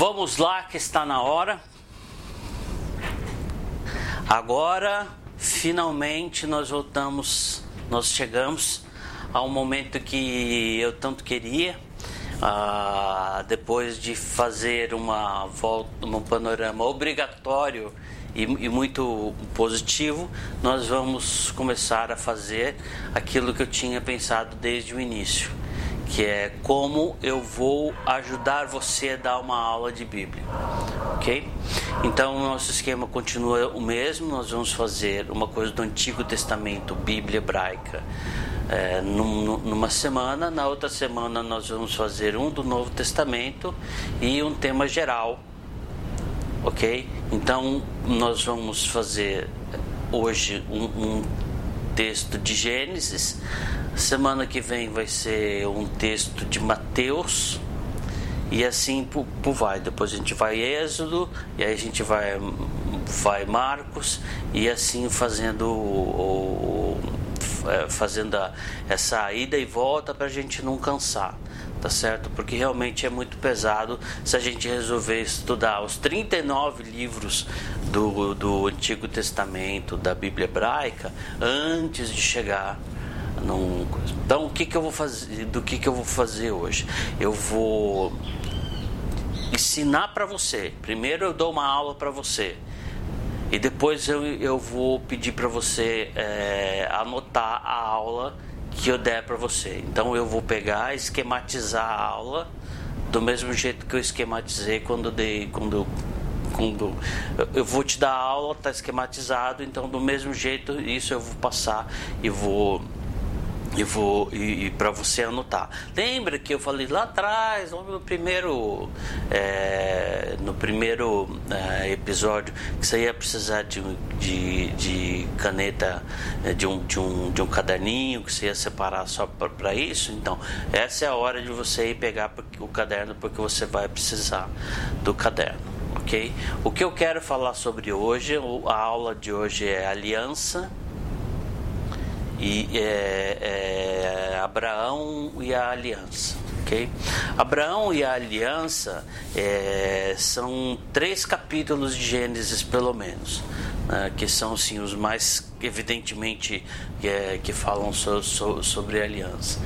Vamos lá que está na hora. Agora, finalmente nós voltamos, nós chegamos ao momento que eu tanto queria. Ah, depois de fazer uma volta, um panorama obrigatório e, e, muito positivo, nós vamos começar a fazer aquilo que eu tinha pensado desde o início que é como eu vou ajudar você a dar uma aula de Bíblia, ok? Então o nosso esquema continua o mesmo. Nós vamos fazer uma coisa do Antigo Testamento, Bíblia hebraica, é, numa semana. Na outra semana nós vamos fazer um do Novo Testamento e um tema geral, ok? Então nós vamos fazer hoje um, um texto de Gênesis. Semana que vem vai ser um texto de Mateus. E assim por, por vai. Depois a gente vai Êxodo e aí a gente vai vai Marcos e assim fazendo o, o é, fazendo a, essa ida e volta para a gente não cansar, tá certo? Porque realmente é muito pesado se a gente resolver estudar os 39 livros do, do Antigo Testamento, da Bíblia Hebraica, antes de chegar não, então o que, que eu vou fazer? Do que, que eu vou fazer hoje? Eu vou ensinar para você. Primeiro eu dou uma aula para você e depois eu, eu vou pedir para você é, anotar a aula que eu der para você. Então eu vou pegar, esquematizar a aula do mesmo jeito que eu esquematizei quando dei, quando quando eu vou te dar a aula, tá esquematizado, então do mesmo jeito isso eu vou passar e vou e vou e, e para você anotar. Lembra que eu falei lá atrás, no primeiro é, no primeiro é, episódio, que você ia precisar de, de, de caneta, é, de um, de, um, de um caderninho, que você ia separar só para isso. Então, essa é a hora de você ir pegar o caderno, porque você vai precisar do caderno. Ok? O que eu quero falar sobre hoje, a aula de hoje é aliança e é, é, Abraão e a aliança. ok? Abraão e a aliança é, são três capítulos de Gênesis, pelo menos, né, que são sim os mais evidentemente é, que falam so, so, sobre a aliança,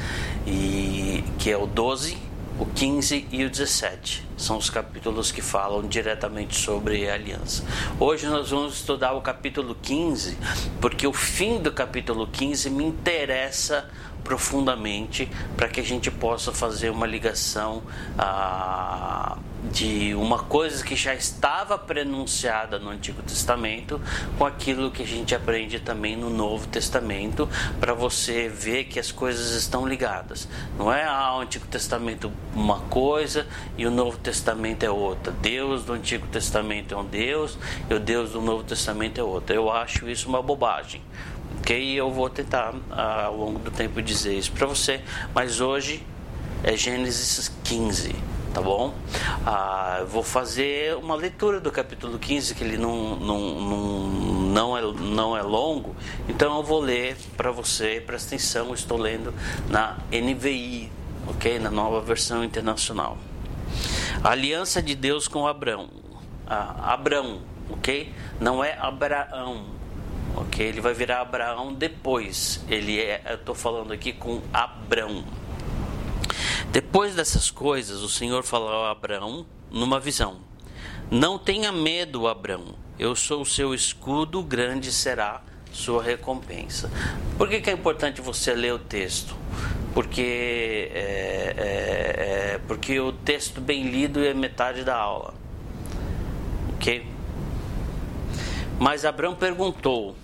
e que é o 12, o 15 e o 17 são os capítulos que falam diretamente sobre a aliança. Hoje nós vamos estudar o capítulo 15, porque o fim do capítulo 15 me interessa profundamente para que a gente possa fazer uma ligação ah, de uma coisa que já estava prenunciada no Antigo Testamento com aquilo que a gente aprende também no Novo Testamento para você ver que as coisas estão ligadas. Não é ah, o Antigo Testamento uma coisa e o Novo Testamento é outra. Deus do Antigo Testamento é um Deus e o Deus do Novo Testamento é outro. Eu acho isso uma bobagem ok? Eu vou tentar ah, ao longo do tempo dizer isso para você, mas hoje é Gênesis 15, tá bom? Ah, vou fazer uma leitura do capítulo 15, que ele não, não, não, não, é, não é longo, então eu vou ler para você, presta atenção, estou lendo na NVI, ok? Na nova versão internacional. A aliança de Deus com Abraão. Ah, Abraão, ok? Não é Abraão, ok? Ele vai virar Abraão depois. Ele é, eu estou falando aqui com Abraão. Depois dessas coisas, o Senhor falou a Abraão numa visão: Não tenha medo, Abraão. Eu sou o seu escudo, grande será sua recompensa. Por que, que é importante você ler o texto? Porque, é, é, é, porque o texto bem lido é metade da aula. Ok? Mas Abraão perguntou: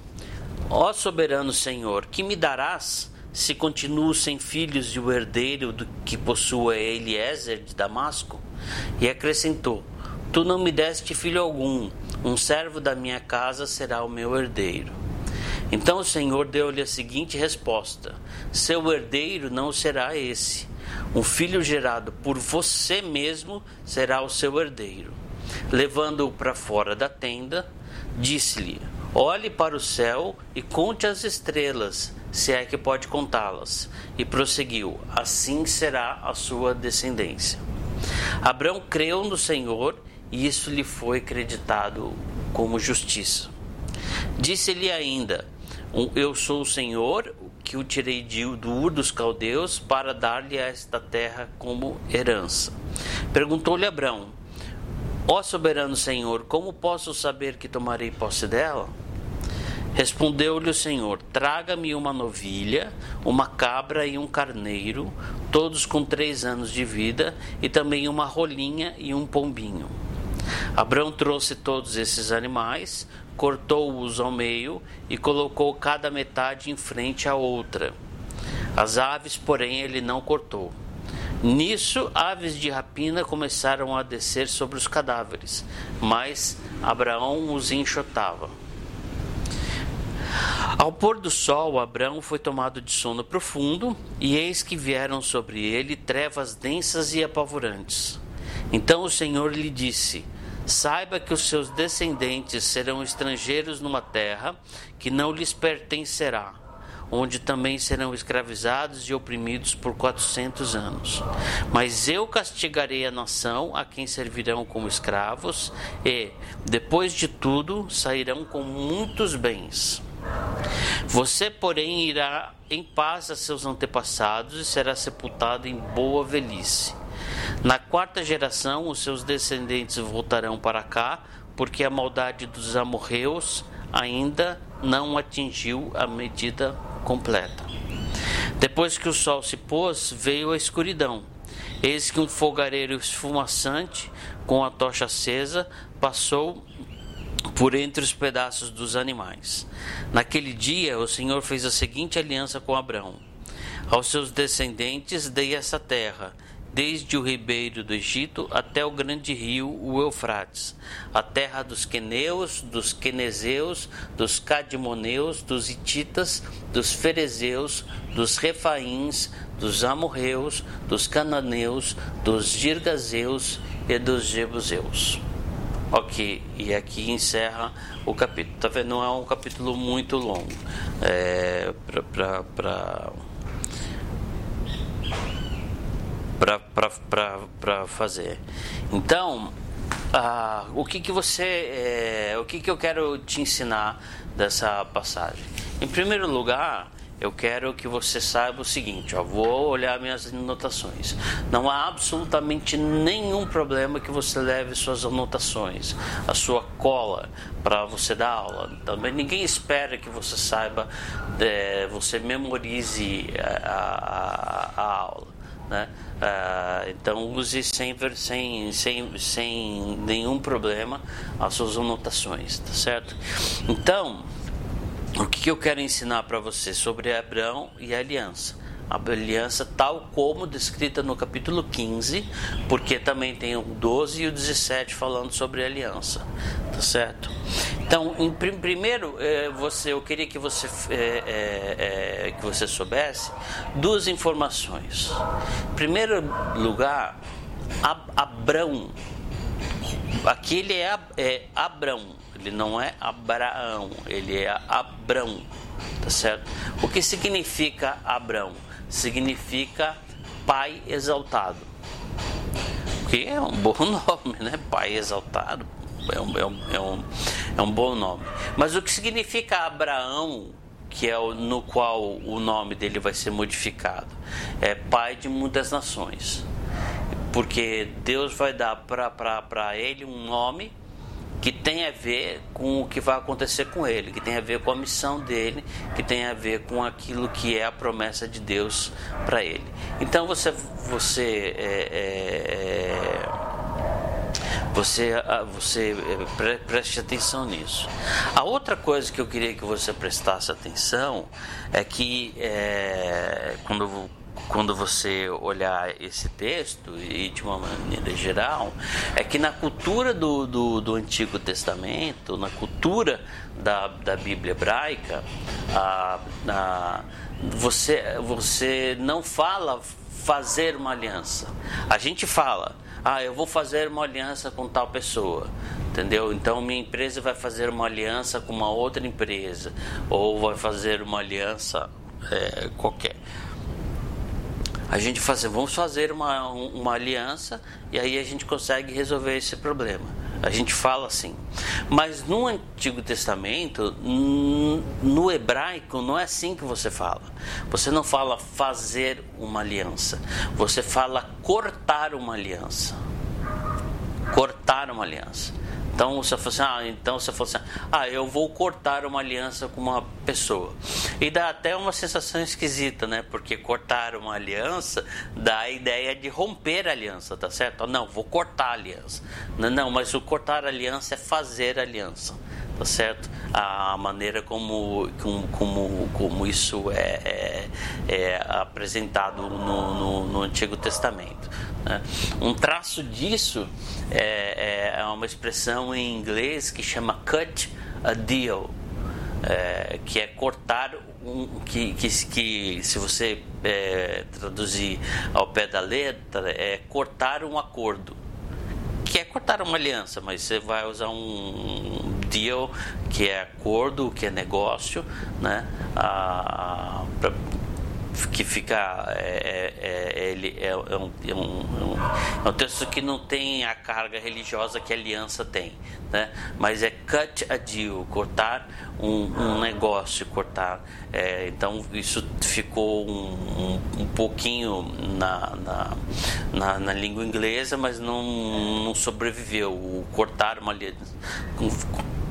Ó soberano Senhor, que me darás se continuo sem filhos e o herdeiro do que possua Eliezer de Damasco? E acrescentou: Tu não me deste filho algum, um servo da minha casa será o meu herdeiro. Então o Senhor deu-lhe a seguinte resposta: Seu herdeiro não será esse. Um filho gerado por você mesmo será o seu herdeiro. Levando-o para fora da tenda, disse-lhe: Olhe para o céu e conte as estrelas, se é que pode contá-las. E prosseguiu: Assim será a sua descendência. Abraão creu no Senhor e isso lhe foi acreditado como justiça. Disse-lhe ainda: Eu sou o Senhor que o tirei de, Ur dos Caldeus para dar-lhe esta terra como herança. Perguntou-lhe Abraão: Ó soberano Senhor, como posso saber que tomarei posse dela? Respondeu-lhe o Senhor: Traga-me uma novilha, uma cabra e um carneiro, todos com três anos de vida, e também uma rolinha e um pombinho. Abraão trouxe todos esses animais, cortou-os ao meio e colocou cada metade em frente à outra. As aves, porém, ele não cortou. Nisso, aves de rapina começaram a descer sobre os cadáveres, mas Abraão os enxotava. Ao pôr do sol, Abraão foi tomado de sono profundo, e eis que vieram sobre ele trevas densas e apavorantes. Então o Senhor lhe disse: Saiba que os seus descendentes serão estrangeiros numa terra que não lhes pertencerá, onde também serão escravizados e oprimidos por quatrocentos anos. Mas eu castigarei a nação a quem servirão como escravos, e, depois de tudo, sairão com muitos bens. Você, porém, irá em paz a seus antepassados e será sepultado em boa velhice. Na quarta geração, os seus descendentes voltarão para cá, porque a maldade dos amorreus ainda não atingiu a medida completa. Depois que o sol se pôs, veio a escuridão. Eis que um fogareiro esfumaçante, com a tocha acesa, passou por entre os pedaços dos animais. Naquele dia, o Senhor fez a seguinte aliança com Abraão: Aos seus descendentes dei essa terra desde o ribeiro do Egito até o grande rio, o Eufrates, a terra dos queneus, dos quenezeus, dos cadimoneus, dos hititas, dos ferezeus, dos refaíns, dos amorreus, dos cananeus, dos girgazeus e dos jebuseus. Ok, e aqui encerra o capítulo. Tá vendo? Não é um capítulo muito longo. É, para para fazer. Então, ah, o que, que você, é, o que, que eu quero te ensinar dessa passagem? Em primeiro lugar, eu quero que você saiba o seguinte, ó, vou olhar minhas anotações. Não há absolutamente nenhum problema que você leve suas anotações, a sua cola para você dar aula. Também ninguém espera que você saiba, é, você memorize a, a, a aula. Né? Uh, então use sem, sem, sem, sem nenhum problema as suas anotações, tá certo? Então, o que, que eu quero ensinar para você sobre Abraão e a aliança? A aliança tal como descrita no capítulo 15, porque também tem o 12 e o 17 falando sobre aliança, tá certo? Então, em, primeiro, eh, você, eu queria que você, é, é, que você soubesse duas informações. Em primeiro lugar, Ab Abrão, aqui ele é, é Abrão, ele não é Abraão, ele é Abrão, tá certo? O que significa Abrão? Significa pai exaltado. Que é um bom nome, né? Pai exaltado é um, é um, é um, é um bom nome. Mas o que significa Abraão, que é o, no qual o nome dele vai ser modificado? É pai de muitas nações. Porque Deus vai dar para ele um nome que tem a ver com o que vai acontecer com ele, que tem a ver com a missão dele, que tem a ver com aquilo que é a promessa de Deus para ele. Então você, você é, é, é você, ah, você eh, preste atenção nisso. A outra coisa que eu queria que você prestasse atenção é que é, quando, quando você olhar esse texto, e de uma maneira geral, é que na cultura do, do, do Antigo Testamento, na cultura da, da Bíblia hebraica, a, a, você, você não fala fazer uma aliança. A gente fala ah, eu vou fazer uma aliança com tal pessoa, entendeu? Então minha empresa vai fazer uma aliança com uma outra empresa, ou vai fazer uma aliança é, qualquer. A gente fazer, vamos fazer uma, uma aliança e aí a gente consegue resolver esse problema. A gente fala assim. Mas no Antigo Testamento, no hebraico, não é assim que você fala. Você não fala fazer uma aliança. Você fala cortar uma aliança. Cortar uma aliança. Então você fala assim, ah, então você fala assim, ah, eu vou cortar uma aliança com uma pessoa. E dá até uma sensação esquisita, né? Porque cortar uma aliança dá a ideia de romper a aliança, tá certo? Não, vou cortar a aliança. Não, não mas o cortar a aliança é fazer a aliança tá certo? A maneira como, como, como, como isso é, é, é apresentado no, no, no, Antigo Testamento. Né? Um traço disso é, é, é uma expressão em inglês que chama cut a deal, é, que é cortar um, que, que, que se você é, traduzir ao pé da letra é cortar um acordo que é cortar uma aliança, mas você vai usar um deal, que é acordo, que é negócio, né? Ah, pra, que fica é, é, é ele é, é, um, é, um, é um texto que não tem a carga religiosa que a aliança tem, né? Mas é cut a deal, cortar um, um negócio, cortar. É, então isso ficou um, um pouquinho na, na, na, na, língua inglesa, mas não, não sobreviveu. O cortar uma aliança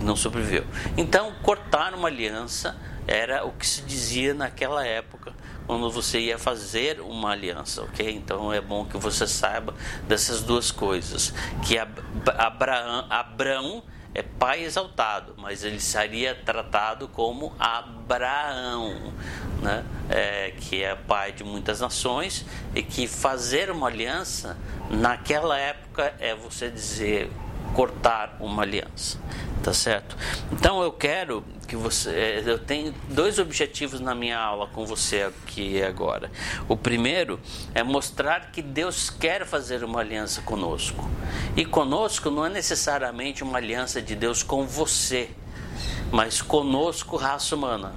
não sobreviveu. Então cortar uma aliança era o que se dizia naquela época quando você ia fazer uma aliança, ok? Então é bom que você saiba dessas duas coisas, que Abraão, Abraão é pai exaltado, mas ele seria tratado como Abraão, né? É, que é pai de muitas nações e que fazer uma aliança naquela época é você dizer cortar uma aliança tá certo? Então eu quero que você, é, eu tenho dois objetivos na minha aula com você aqui agora. O primeiro é mostrar que Deus quer fazer uma aliança conosco. E conosco não é necessariamente uma aliança de Deus com você, mas conosco, raça humana.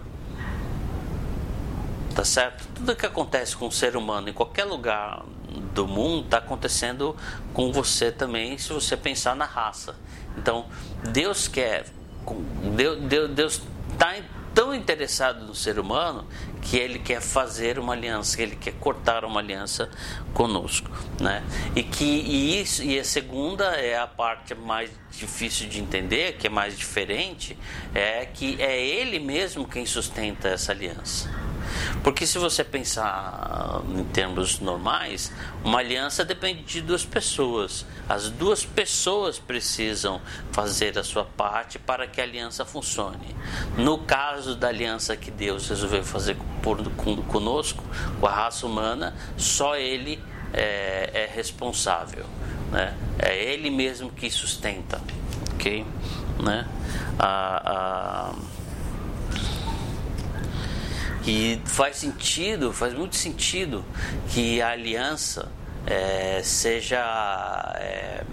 Tá certo? Tudo que acontece com o ser humano em qualquer lugar do mundo está acontecendo com você também, se você pensar na raça. Então, Deus quer, Deus está tão interessado no ser humano que ele quer fazer uma aliança, ele quer cortar uma aliança conosco, né? E que e isso e a segunda é a parte mais difícil de entender, que é mais diferente, é que é ele mesmo quem sustenta essa aliança. Porque se você pensar em termos normais, uma aliança depende de duas pessoas. As duas pessoas precisam fazer a sua parte para que a aliança funcione. No caso da aliança que Deus resolveu fazer por, conosco, com a raça humana, só Ele é, é responsável. Né? É Ele mesmo que sustenta. Ok? Né? Ah, ah, e faz sentido, faz muito sentido que a aliança é, seja é,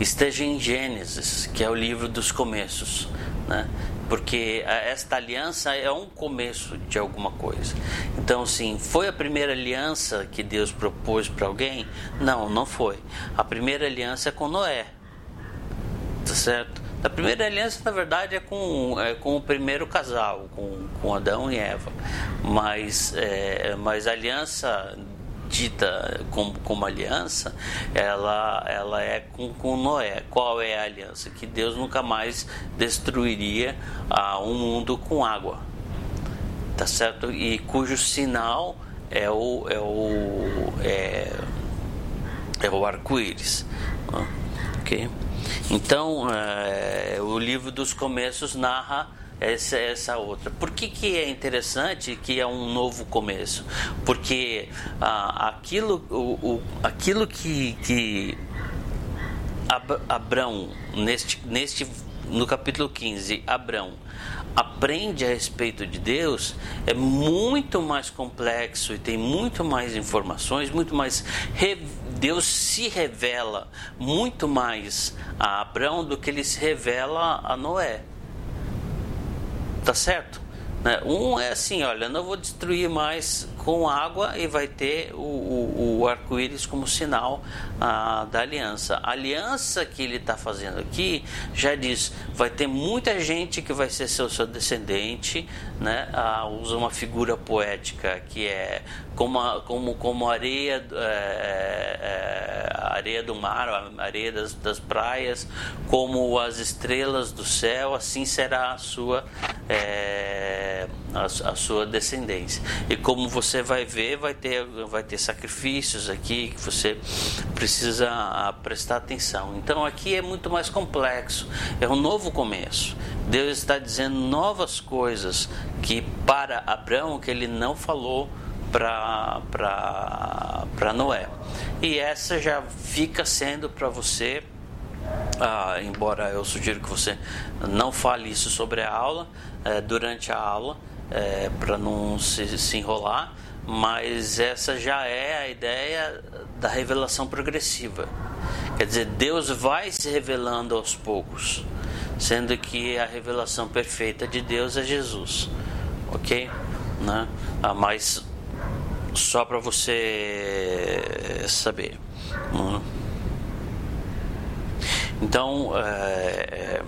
esteja em Gênesis, que é o livro dos começos, né? Porque esta aliança é um começo de alguma coisa. Então, sim, foi a primeira aliança que Deus propôs para alguém? Não, não foi. A primeira aliança é com Noé. Tá certo? A primeira aliança, na verdade, é com, é com o primeiro casal, com, com Adão e Eva. Mas, é, mas a aliança dita como, como aliança, ela, ela é com, com Noé. Qual é a aliança? Que Deus nunca mais destruiria ah, um mundo com água. Tá certo? E cujo sinal é o, é o, é, é o arco-íris. Ok? Então, é, o livro dos começos narra essa, essa outra. Por que, que é interessante que é um novo começo? Porque ah, aquilo, o, o, aquilo que, que Abraão, neste, neste, no capítulo 15, Abraão aprende a respeito de Deus é muito mais complexo e tem muito mais informações, muito mais Deus se revela muito mais a Abraão do que ele se revela a Noé. Tá certo? Né? Um é assim, olha, não vou destruir mais com água e vai ter o, o, o arco-íris como sinal da aliança. A aliança que ele está fazendo aqui já diz, vai ter muita gente que vai ser seu, seu descendente, né? Usa uma figura poética que é como, a, como, como areia, é, é, areia do mar, areia das, das praias, como as estrelas do céu, assim será a sua, é, a, a, sua descendência. E como você vai ver, vai ter, vai ter sacrifícios aqui que você precisa ah, prestar atenção. Então aqui é muito mais complexo, é um novo começo. Deus está dizendo novas coisas que para Abraão que ele não falou para Noé. E essa já fica sendo para você, ah, embora eu sugiro que você não fale isso sobre a aula, eh, durante a aula, eh, para não se, se enrolar, mas essa já é a ideia da revelação progressiva. Quer dizer, Deus vai se revelando aos poucos, sendo que a revelação perfeita de Deus é Jesus, ok? Né? Ah, mas só para você saber. Né? Então, é, é,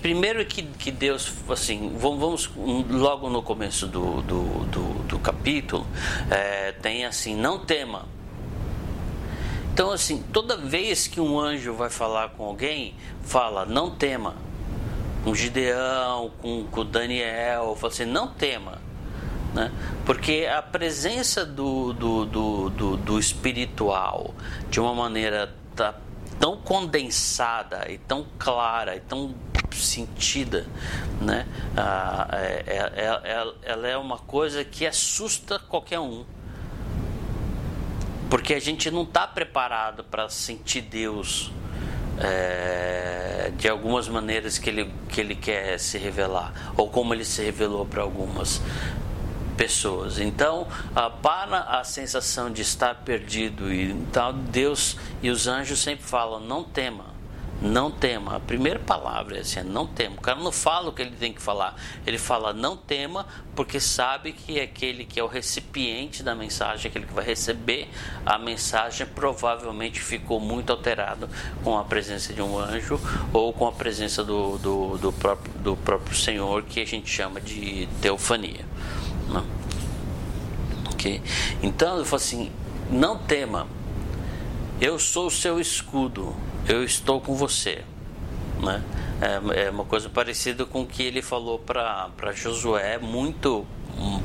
primeiro que, que Deus, assim, vamos, logo no começo do, do, do, do capítulo, é, tem assim: não tema. Então, assim, toda vez que um anjo vai falar com alguém, fala: não tema. Com Gideão, com, com Daniel, fala assim: não tema né? Porque a presença do, do, do, do, do espiritual de uma maneira tá, tão condensada e tão clara e tão sentida, né? Ah, é, é, é, ela é uma coisa que assusta qualquer um. Porque a gente não está preparado para sentir Deus é, de algumas maneiras que ele, que ele quer se revelar, ou como ele se revelou para algumas pessoas. Então, ah, para a sensação de estar perdido e tal, Deus e os anjos sempre falam: não tema. Não tema. A primeira palavra é assim: não tema. O cara não fala o que ele tem que falar. Ele fala não tema, porque sabe que aquele que é o recipiente da mensagem, aquele que vai receber a mensagem, provavelmente ficou muito alterado com a presença de um anjo ou com a presença do, do, do, próprio, do próprio Senhor, que a gente chama de teofania. Não. Ok? Então eu falo assim: não tema, eu sou o seu escudo, eu estou com você. Né? É, é uma coisa parecida com o que ele falou para Josué muito,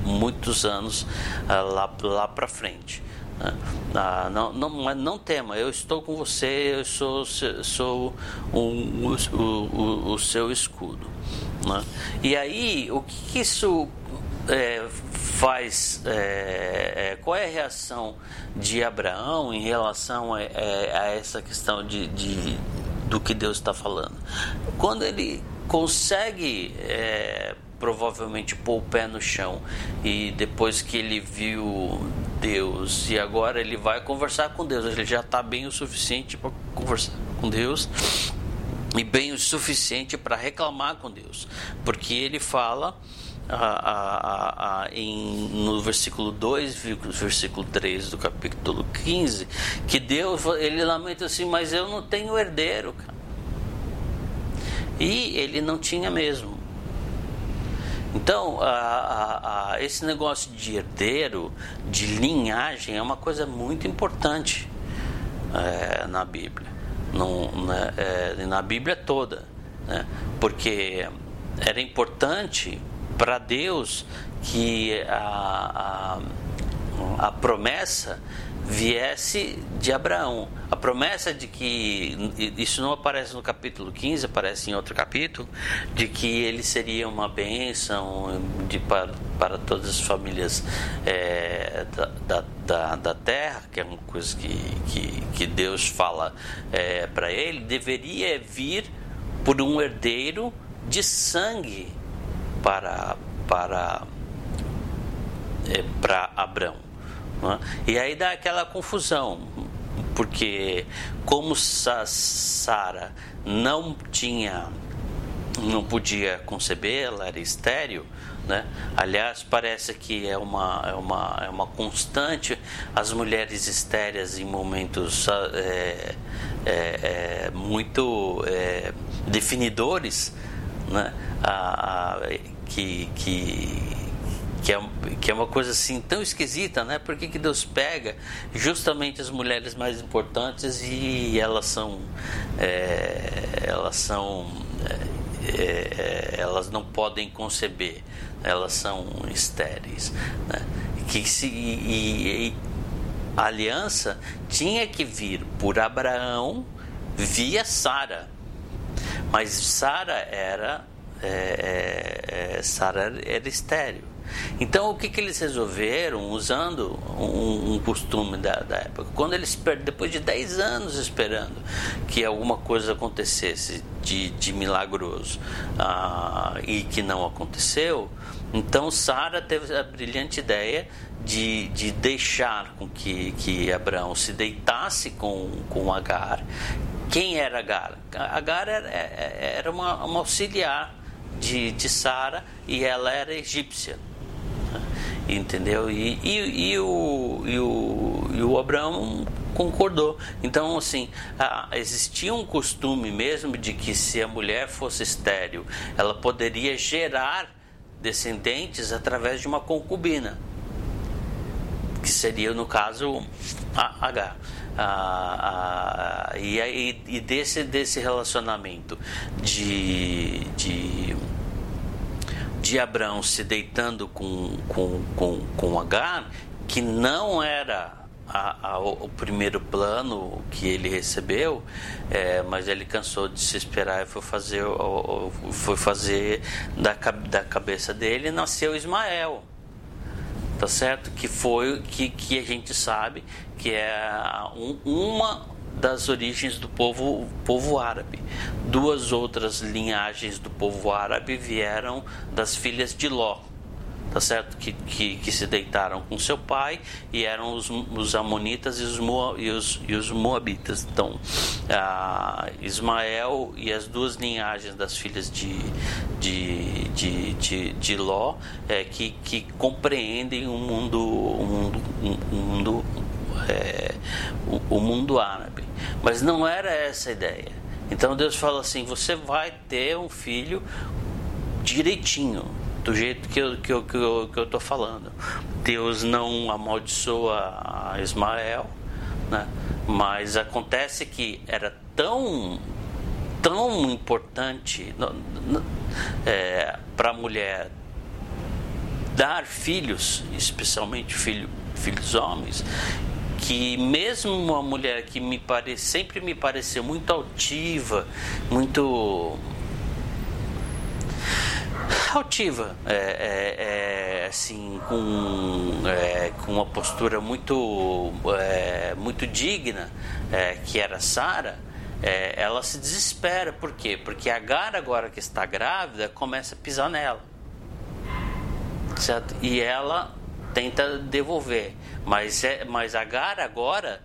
muitos anos ah, lá, lá para frente. Né? Ah, não, não, não tema, eu estou com você, eu sou, sou o, o, o, o seu escudo. Né? E aí, o que isso é, faz é, é, qual é a reação de Abraão em relação a, é, a essa questão de, de, do que Deus está falando? Quando ele consegue é, provavelmente pôr o pé no chão e depois que ele viu Deus e agora ele vai conversar com Deus ele já está bem o suficiente para conversar com Deus e bem o suficiente para reclamar com Deus porque ele fala em, no versículo 2, versículo 3 do capítulo 15, que Deus, ele lamenta assim, mas eu não tenho herdeiro. E ele não tinha mesmo. Então, esse negócio de herdeiro, de linhagem, é uma coisa muito importante é, na Bíblia. No, na, é, na Bíblia toda. Né? Porque era importante para Deus que a, a, a promessa viesse de Abraão. A promessa de que, isso não aparece no capítulo 15, aparece em outro capítulo, de que ele seria uma bênção de, para, para todas as famílias é, da, da, da, terra, que é uma coisa que, que, que Deus fala é, para ele, deveria vir por um herdeiro de sangue para, para, é, para Abraão. É? E aí dá aquela confusão, porque como Sara não tinha não podia conceber, ela era estéril. Né? Aliás, parece que é uma, é, uma, é uma constante as mulheres estéreis em momentos é, é, é, muito é, definidores né? a, a, que, que, que, é, que é uma coisa assim tão esquisita, né? Por que, que Deus pega justamente as mulheres mais importantes e elas são é, elas são é, elas não podem conceber elas são estéreis. Né? Que se, e, e, a aliança tinha que vir por Abraão via Sara. Mas Sara era, é, é, Sara era estéreo. Então, o que, que eles resolveram usando um, um costume da, da, época? Quando eles, depois de 10 anos esperando que alguma coisa acontecesse de, de milagroso ah, e que não aconteceu, então Sara teve a brilhante ideia de, de deixar com que, que Abraão se deitasse com, com Agar. Quem era Agar? Agar era, era uma, uma auxiliar de, de Sara e ela era egípcia entendeu? E, e, e, o, e, o, e o Abraão concordou. Então, assim, existia um costume mesmo de que se a mulher fosse estéril, ela poderia gerar descendentes através de uma concubina, que seria, no caso, a H. Ah, ah, e, e, desse, desse relacionamento de, de de Abraão se deitando com, com, com, com Agar, que não era a, a, o primeiro plano que ele recebeu, é, mas ele cansou de se esperar e foi fazer, foi fazer da, da cabeça dele nasceu Ismael. Tá certo? Que foi que, que a gente sabe que é um, uma das origens do povo, povo árabe. Duas outras linhagens do povo árabe vieram das filhas de Ló, tá certo? Que, que, que se deitaram com seu pai e eram os, os amonitas e os, e os, e os moabitas. Então, Ismael e as duas linhagens das filhas de, de, de, de, de Ló é, que, que compreendem o mundo, o mundo, o mundo é, mundo árabe. Mas não era essa a ideia. Então Deus fala assim: você vai ter um filho direitinho, do jeito que eu, que eu, que eu, que eu tô falando. Deus não amaldiçoa Ismael, né? mas acontece que era tão tão importante é, para a mulher dar filhos, especialmente filho, filhos homens, que mesmo uma mulher que me pare, sempre me pareceu muito altiva, muito altiva, é, é, é, assim, com, é, com uma postura muito, é, muito digna, é, que era Sara, ela se desespera. Por quê? Porque a Gara, agora que está grávida, começa a pisar nela. Certo? E ela tenta devolver. Mas, é, mas Agar agora,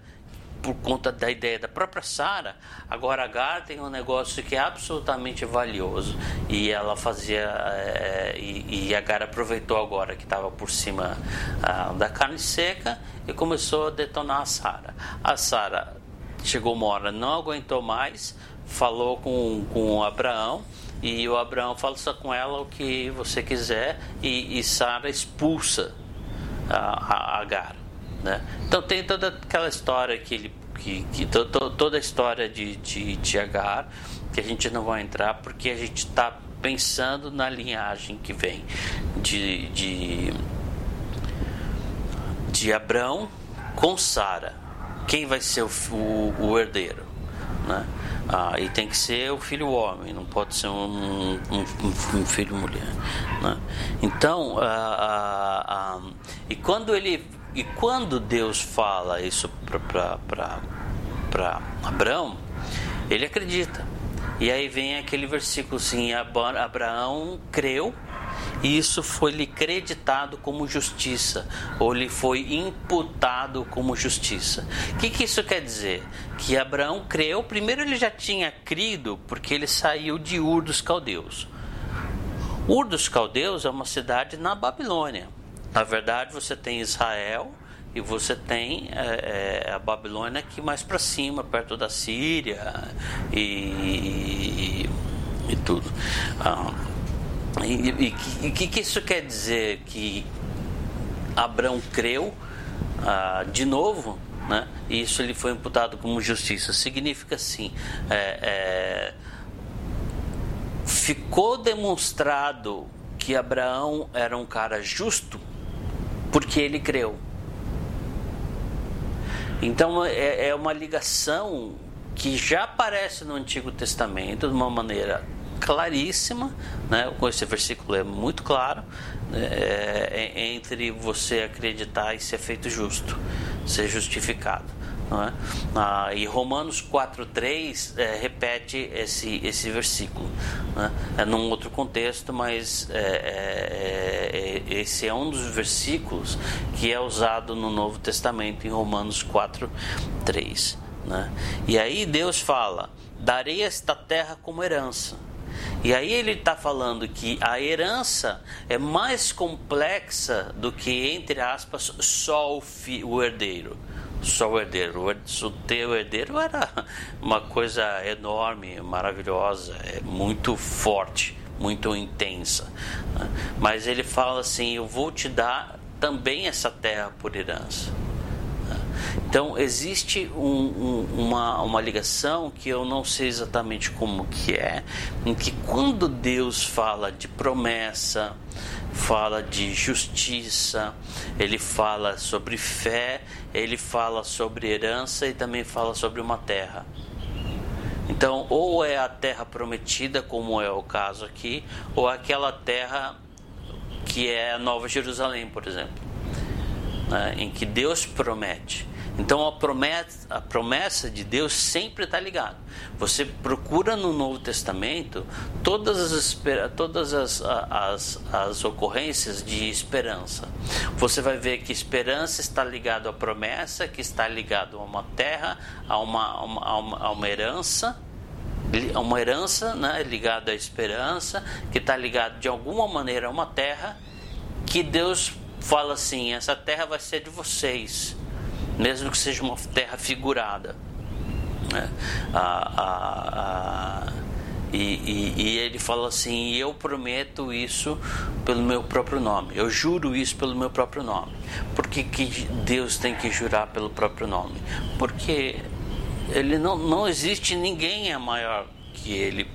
por conta da ideia da própria Sara, agora Agar tem um negócio que é absolutamente valioso. E ela fazia. É, e, e Agar aproveitou agora que estava por cima ah, da carne seca e começou a detonar a Sara. A Sara chegou uma hora, não aguentou mais, falou com, com Abraão. E o Abraão fala só com ela o que você quiser e, e Sara expulsa a, a Agar. Né? Então tem toda aquela história que ele que, que to, to, toda a história de, de, de Agar que a gente não vai entrar porque a gente está pensando na linhagem que vem de, de, de com Sara. Quem vai ser o, o, o herdeiro? Né? Ah, e tem que ser o filho homem, não pode ser um, um, um filho mulher. Né? Então, ah, ah, ah, e quando ele e quando Deus fala isso para Abraão, ele acredita. E aí vem aquele versículo assim: Abraão creu e isso foi lhe creditado como justiça, ou lhe foi imputado como justiça. O que, que isso quer dizer? Que Abraão creu, primeiro ele já tinha crido, porque ele saiu de Ur dos Caldeus. Ur dos Caldeus é uma cidade na Babilônia. Na verdade, você tem Israel e você tem é, é, a Babilônia aqui mais para cima, perto da Síria e, e, e tudo. Ah, e o que, que isso quer dizer? Que Abraão creu ah, de novo, né? E isso lhe foi imputado como justiça. Significa assim: é, é ficou demonstrado que Abraão era um cara justo porque ele creu. Então é, é uma ligação que já aparece no Antigo Testamento de uma maneira claríssima, né? esse versículo é muito claro, é, é, entre você acreditar e ser feito justo, ser justificado. É? Ah, e Romanos 4,3 é, repete esse, esse versículo. Né? É num outro contexto, mas é, é, é esse é um dos versículos que é usado no Novo Testamento, em Romanos 4,3. Né? E aí Deus fala: darei esta terra como herança. E aí ele está falando que a herança é mais complexa do que, entre aspas, só o, fi, o herdeiro só o herdeiro. O teu herdeiro era uma coisa enorme, maravilhosa, é muito forte, muito intensa. Né? Mas ele fala assim: Eu vou te dar também essa terra por herança. Então existe um, um, uma, uma ligação que eu não sei exatamente como que é, em que quando Deus fala de promessa, fala de justiça, ele fala sobre fé, ele fala sobre herança e também fala sobre uma terra. Então, ou é a terra prometida, como é o caso aqui, ou aquela terra que é a Nova Jerusalém, por exemplo, né, em que Deus promete. Então a promessa, a promessa de Deus sempre está ligada. Você procura no Novo Testamento todas as, todas as, as, as ocorrências de esperança. Você vai ver que esperança está ligado à promessa, que está ligado a uma terra, a uma, a uma, a uma herança uma herança né, ligada à esperança, que está ligado de alguma maneira a uma terra, que Deus fala assim: essa terra vai ser de vocês mesmo que seja uma terra figurada. Né? e, e, e, ele fala assim: Eu prometo isso pelo meu próprio nome, eu juro isso pelo meu próprio nome. Por que, que Deus tem que jurar pelo próprio nome? Porque ele não, não existe ninguém é maior que ele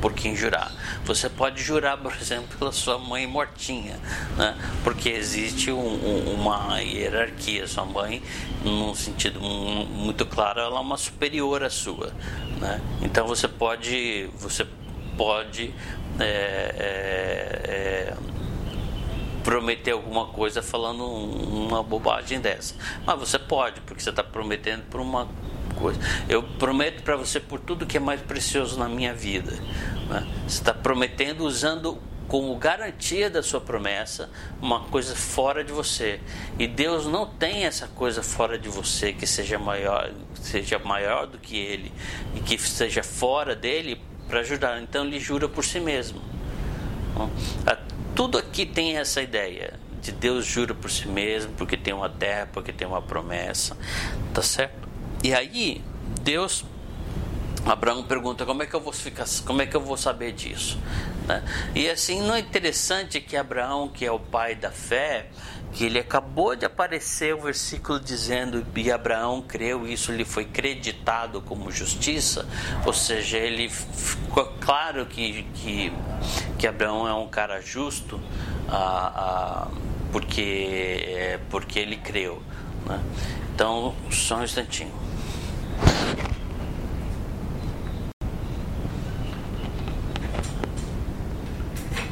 por quem jurar. Você pode jurar, por exemplo, pela sua mãe mortinha, né? porque existe um, um, uma hierarquia. Sua mãe, num sentido muito claro, ela é uma superior à sua. Né? Então você pode, você pode é, é, é, prometer alguma coisa falando uma bobagem dessa. Mas você pode, porque você está prometendo por uma coisa. Eu prometo para você por tudo que é mais precioso na minha vida. Né? Você está prometendo usando como garantia da sua promessa uma coisa fora de você. E Deus não tem essa coisa fora de você que seja maior, seja maior do que ele e que seja fora dele para ajudar. Então ele jura por si mesmo. Tudo aqui tem essa ideia de Deus jura por si mesmo, porque tem uma terra, porque tem uma promessa, tá certo? E aí, Deus, Abraão pergunta como é que eu vou ficar, como é que eu vou saber disso? Né? E assim, não é interessante que Abraão, que é o pai da fé, que ele acabou de aparecer o versículo dizendo e Abraão creu, isso lhe foi creditado como justiça, ou seja, ele ficou claro que, que, que Abraão é um cara justo ah, ah, porque, é, porque ele creu. Né? Então, só um instantinho.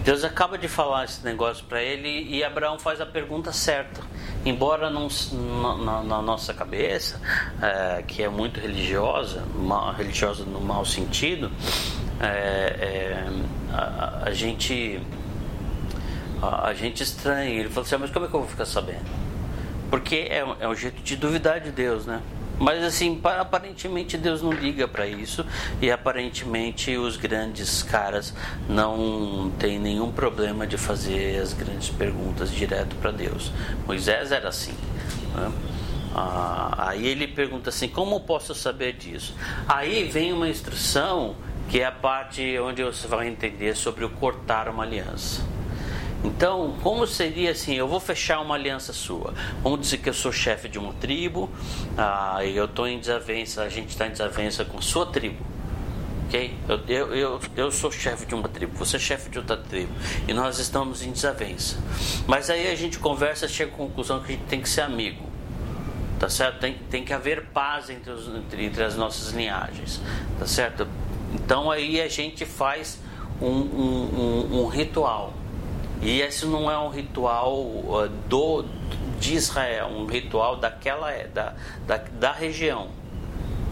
Deus acaba de falar esse negócio para ele e Abraão faz a pergunta certa. Embora não, na, na, nossa cabeça, é, que é muito religiosa, religiosa no mau sentido, é, é, a, a, gente a, a gente estranha. Ele falou assim: ah, mas como é que eu vou ficar sabendo? Porque é, é um jeito de duvidar de Deus, né? Mas assim, aparentemente Deus não liga para isso e aparentemente os grandes caras não têm nenhum problema de fazer as grandes perguntas direto para Deus. Moisés era assim. Né? Ah, aí ele pergunta assim: como posso saber disso? Aí vem uma instrução que é a parte onde você vai entender sobre o cortar uma aliança. Então, como seria assim? Eu vou fechar uma aliança sua. Vamos dizer que eu sou chefe de uma tribo, ah, e eu estou em desavença, a gente está em desavença com sua tribo. Ok? Eu, eu, eu, eu sou chefe de uma tribo, você é chefe de outra tribo, e nós estamos em desavença. Mas aí a gente conversa, chega à conclusão que a gente tem que ser amigo. Tá certo? Tem, tem que haver paz entre, os, entre, entre as nossas linhagens. Tá certo? Então aí a gente faz um, um, um, um ritual e esse não é um ritual uh, do, de Israel, um ritual daquela da, da, da região.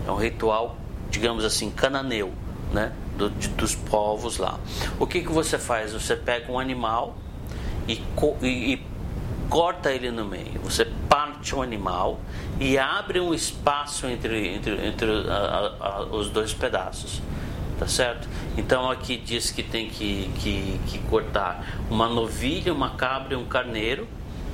É um ritual, digamos assim, cananeu, né? Do, de, dos povos lá. O que, que você faz? Você pega um animal e, e, e corta ele no meio. Você parte o animal e abre um espaço entre, entre, entre a, a, os dois pedaços tá certo? Então aqui diz que tem que, que, que cortar uma novilha, uma cabra e um carneiro,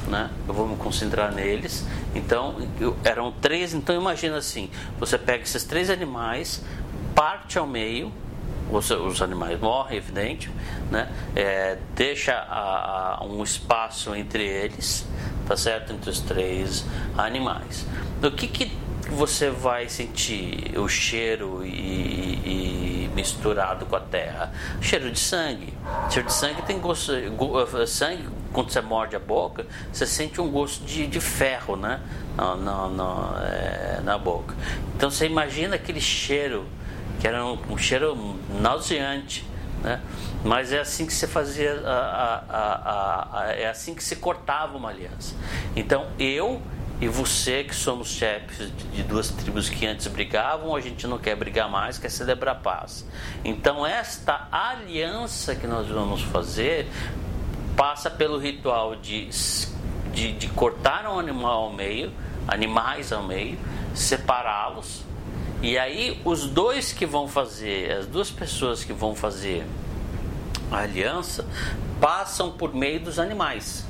né? Eu vou me concentrar neles. Então eram três. Então imagina assim: você pega esses três animais, parte ao meio, os, os animais morrem, evidente, né? É, deixa a, a, um espaço entre eles, tá certo? Entre os três animais. O que que você vai sentir o cheiro e, e, misturado com a terra? Cheiro de sangue. Cheiro de sangue tem gosto. Eh, sangue, quando você morde a boca, você sente um gosto de, de ferro, né? É, na, boca. Então você imagina aquele cheiro, que era um, um cheiro nauseante. Né? Mas é assim que se fazia, a, a, a, é assim que se cortava uma aliança. Então eu e você, que somos chefes de duas tribos que antes brigavam, a gente não quer brigar mais, quer celebrar paz. Então, esta aliança que nós vamos fazer passa pelo ritual de, de, de cortar um animal ao meio, animais ao meio, separá-los. E aí, os dois que vão fazer, as duas pessoas que vão fazer a aliança, passam por meio dos animais.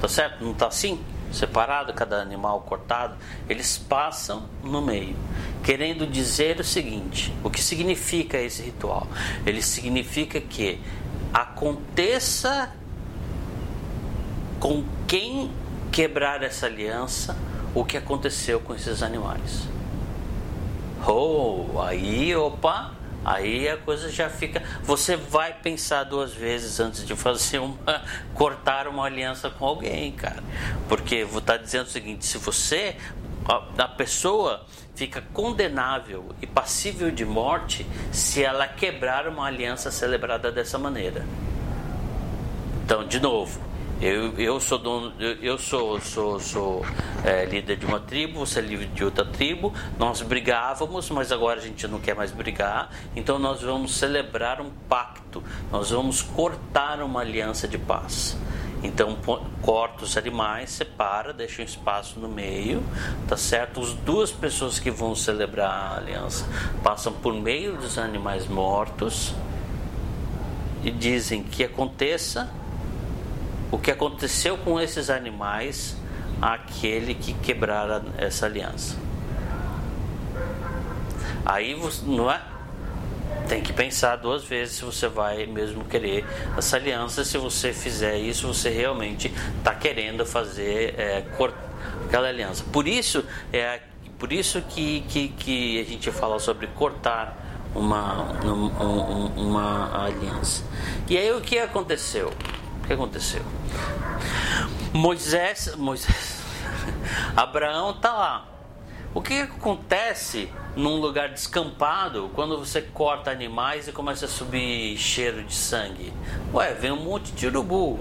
Tá certo? Não tá assim? Separado, cada animal cortado, eles passam no meio, querendo dizer o seguinte: o que significa esse ritual? Ele significa que aconteça com quem quebrar essa aliança o que aconteceu com esses animais. Oh, aí, opa, Aí a coisa já fica. Você vai pensar duas vezes antes de fazer uma. cortar uma aliança com alguém, cara. Porque vou estar tá dizendo o seguinte: se você. A, a pessoa fica condenável e passível de morte se ela quebrar uma aliança celebrada dessa maneira. Então, de novo, eu, eu sou dono, eu, sou, sou, sou é, líder de uma tribo, você é líder de outra tribo. Nós brigávamos, mas agora a gente não quer mais brigar. Então nós vamos celebrar um pacto. Nós vamos cortar uma aliança de paz. Então corta os animais, separa, deixa um espaço no meio, tá certo? As duas pessoas que vão celebrar a aliança passam por meio dos animais mortos e dizem que aconteça o que aconteceu com esses animais aquele que quebrara essa aliança. Aí você, não é? Tem que pensar duas vezes se você vai mesmo querer essa aliança. Se você fizer isso, você realmente está querendo fazer é, aquela aliança. Por isso é por isso que, que, que a gente fala sobre cortar uma, uma, uma aliança. E aí o que aconteceu? Que aconteceu? Moisés, Moisés, Abraão está lá. O que acontece num lugar descampado quando você corta animais e começa a subir cheiro de sangue? Ué, vem um monte de urubu.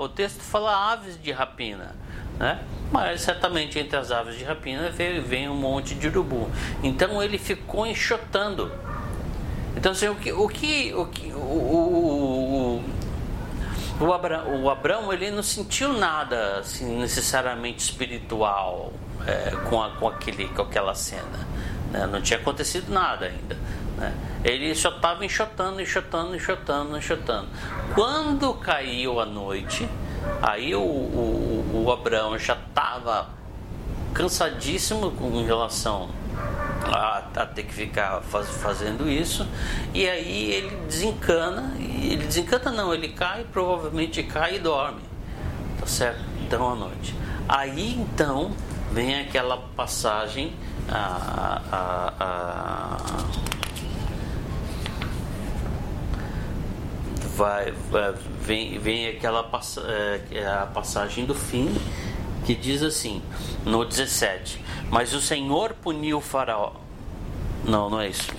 O texto fala aves de rapina, né? Mas certamente entre as aves de rapina vem, vem um monte de urubu. Então ele ficou enxotando. Então assim, o que o que o, que, o, o, o, Abra, o Abraão ele não sentiu nada assim, necessariamente espiritual é, com, a, com, aquele, com aquela cena. Né? Não tinha acontecido nada ainda. Né? Ele só estava enxotando, enxotando, enxotando, enxotando. Quando caiu a noite, aí o, o, o Abraão já estava cansadíssimo com relação a, a, ter que ficar faz, fazendo isso. E aí ele desencana ele desencana não ele cai provavelmente cai e dorme. Tá certo? Então à noite. Aí então vem aquela passagem a, a, a vai, vem, vem aquela é, a passagem do fim que diz assim no 17 mas o Senhor puniu o faraó. Não, não é isso.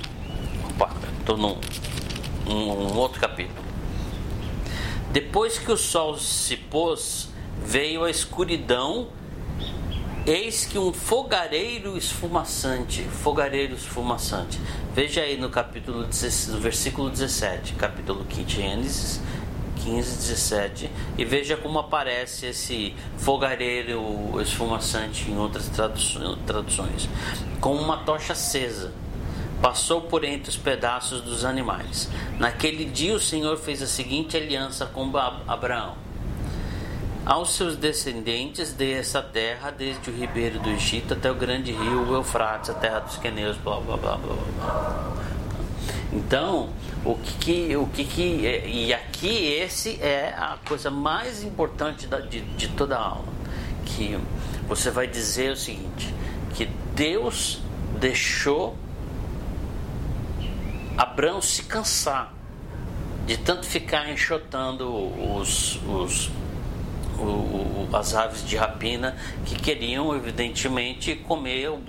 Opa, estou num um, um outro capítulo. Depois que o sol se pôs veio a escuridão Eis que um fogareiro esfumaçante, fogareiro esfumaçante. Veja aí no capítulo 16, no versículo 17, capítulo 15, Gênesis 15, 17, e veja como aparece esse fogareiro esfumaçante em outras traduções, com uma tocha acesa. Passou por entre os pedaços dos animais. Naquele dia o Senhor fez a seguinte aliança com Abraão aos seus descendentes dê essa terra, desde o ribeiro do Egito até o grande rio Eufrates, a terra dos queneus, blá blá blá blá. blá. Então, o que, que o que, que é, e aqui esse é a coisa mais importante da, de, de toda a aula, que você vai dizer o seguinte, que Deus deixou Abraão se cansar de tanto ficar enxotando os, os o, o, as aves de rapina que queriam, evidentemente, comer o,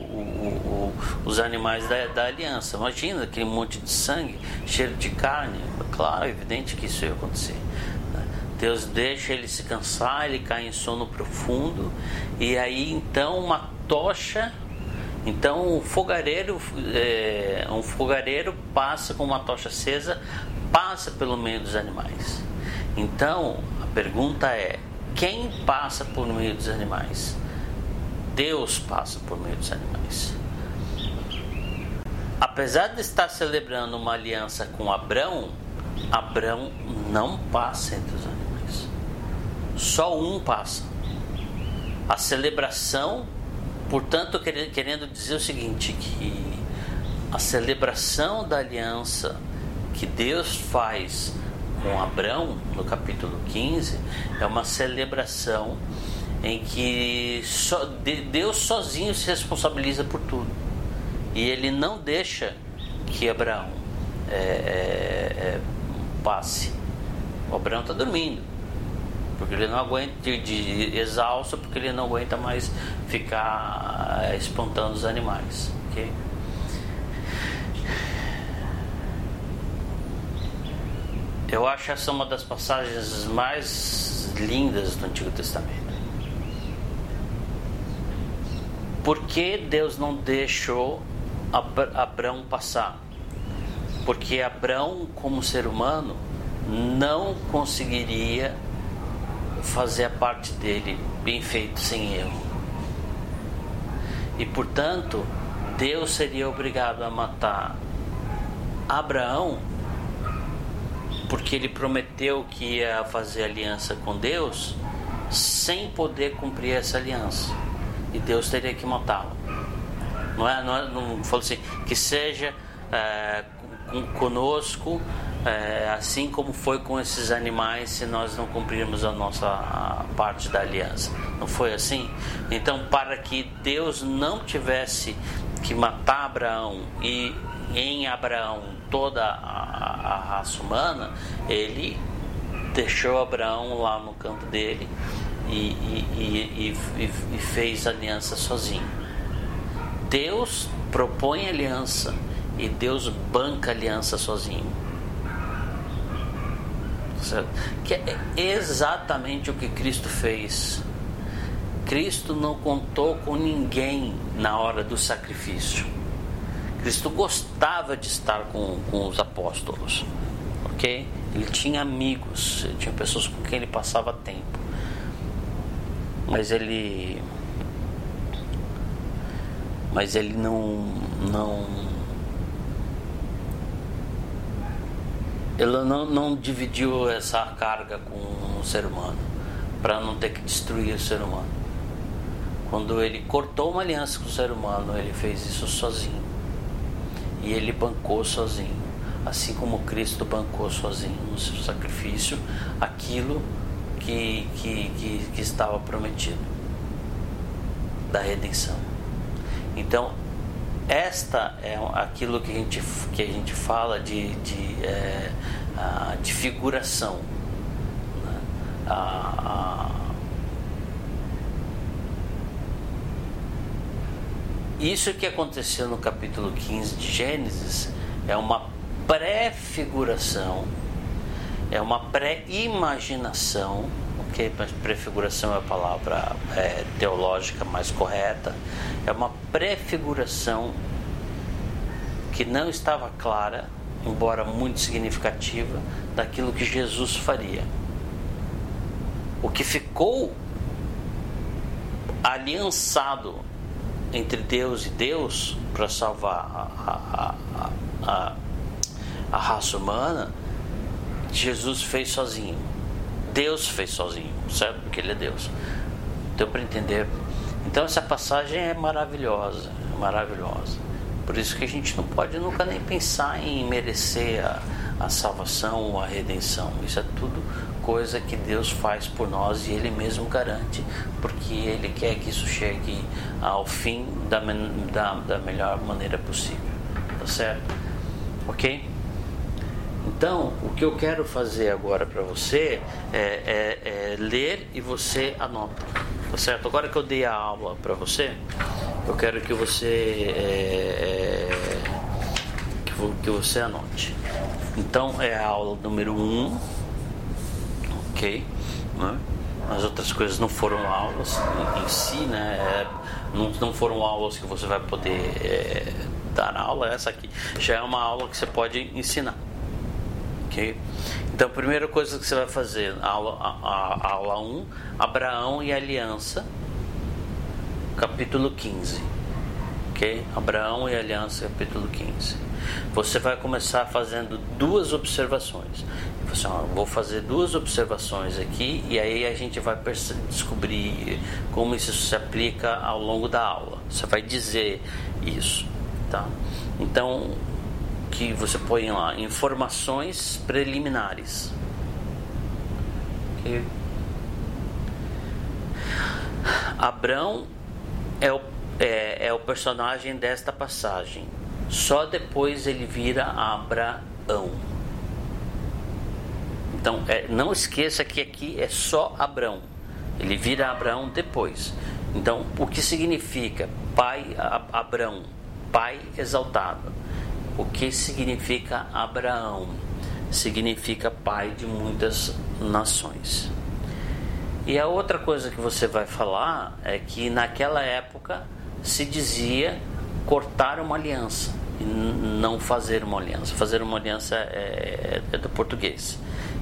os animais da, da, aliança. Imagina aquele monte de sangue, cheiro de carne. Claro, é evidente que isso ia acontecer. Né? Deus deixa ele se cansar, ele cai em sono profundo, e aí então uma tocha. Então um fogareiro, é, um fogareiro passa com uma tocha acesa, passa pelo meio dos animais. Então a pergunta é: quem passa por meio dos animais? Deus passa por meio dos animais. Apesar de estar celebrando uma aliança com Abrão, Abrão não passa entre os animais. Só um passa. A celebração, portanto, querendo dizer o seguinte, que a celebração da aliança que Deus faz com Abraão, no capítulo 15, é uma celebração em que só, Deus sozinho se responsabiliza por tudo. E ele não deixa que Abraão é, é, é, passe. O Abraão está dormindo. Porque ele não aguenta, de, de exausto, porque ele não aguenta mais ficar é, espantando os animais. Okay? Eu acho essa uma das passagens mais lindas do Antigo Testamento. Por que Deus não deixou Abraão passar? Porque Abraão, como ser humano, não conseguiria fazer a parte dele bem feito sem erro. E portanto, Deus seria obrigado a matar Abraão porque ele prometeu que ia fazer aliança com Deus sem poder cumprir essa aliança. E Deus teria que matá-lo. Não é, não, é, não falou assim, que seja é, conosco, é, assim como foi com esses animais, se nós não cumprirmos a nossa a parte da aliança. Não foi assim? Então, para que Deus não tivesse que matar Abraão e em Abraão toda a, a raça humana, ele deixou Abraão lá no campo dele e, e, e, e, fez aliança sozinho. Deus propõe aliança e Deus banca aliança sozinho. Que é exatamente o que Cristo fez. Cristo não contou com ninguém na hora do sacrifício. Cristo gostava de estar com, com os apóstolos, ok? Ele tinha amigos, ele tinha pessoas com quem ele passava tempo. Mas ele mas ele não não ele não, não dividiu essa carga com o ser humano para não ter que destruir o ser humano. Quando ele cortou uma aliança com o ser humano, ele fez isso sozinho. E ele bancou sozinho. Assim como Cristo bancou sozinho no seu sacrifício aquilo que, que, que, que estava prometido da redenção. Então, esta é aquilo que a gente, que a gente fala de, de, é, de figuração. Né? A, a, isso que aconteceu no capítulo 15 de Gênesis é uma pré-figuração, é uma pré-imaginação ok? Mas prefiguração é a palavra é, teológica mais correta. É uma prefiguração que não estava clara, embora muito significativa, daquilo que Jesus faria. O que ficou aliançado entre Deus e Deus para salvar a, a, a, a, raça humana, Jesus fez sozinho. Deus fez sozinho, certo? Porque Ele é Deus. Deu para entender? Então essa passagem é maravilhosa, maravilhosa. Por isso que a gente não pode nunca nem pensar em merecer a, a salvação a redenção. Isso é tudo coisa que Deus faz por nós e Ele mesmo garante, porque Ele quer que isso chegue ao fim da, da, da melhor maneira possível. Tá certo? Ok? Então, o que eu quero fazer agora para você é, é, é, ler e você anota, tá certo? Agora que eu dei a aula para você, eu quero que você é, é que, que, você anote. Então, é a aula número 1, um, ok? Né? As outras coisas não foram aulas em, em si, né? É, não, não foram aulas que você vai poder é, dar aula. Essa aqui já é uma aula que você pode ensinar ok? Então, a primeira coisa que você vai fazer, aula, a, a, aula 1, Abraão e Aliança, capítulo 15. Ok? Abraão e Aliança, capítulo 15. Você vai começar fazendo duas observações. Você, vou fazer duas observações aqui e aí a gente vai descobrir como isso se aplica ao longo da aula. Você vai dizer isso, tá? Então, que você põe lá informações preliminares. Okay. Abrão é o, é, é o personagem desta passagem. Só depois ele vira Abraão. Então, é, não esqueça que aqui é só Abrão. Ele vira Abraão depois. Então, o que significa pai Abrão? Pai exaltado. O que significa Abraão? Significa pai de muitas nações. E a outra coisa que você vai falar é que naquela época se dizia cortar uma aliança não fazer uma aliança. Fazer uma aliança é, é do português,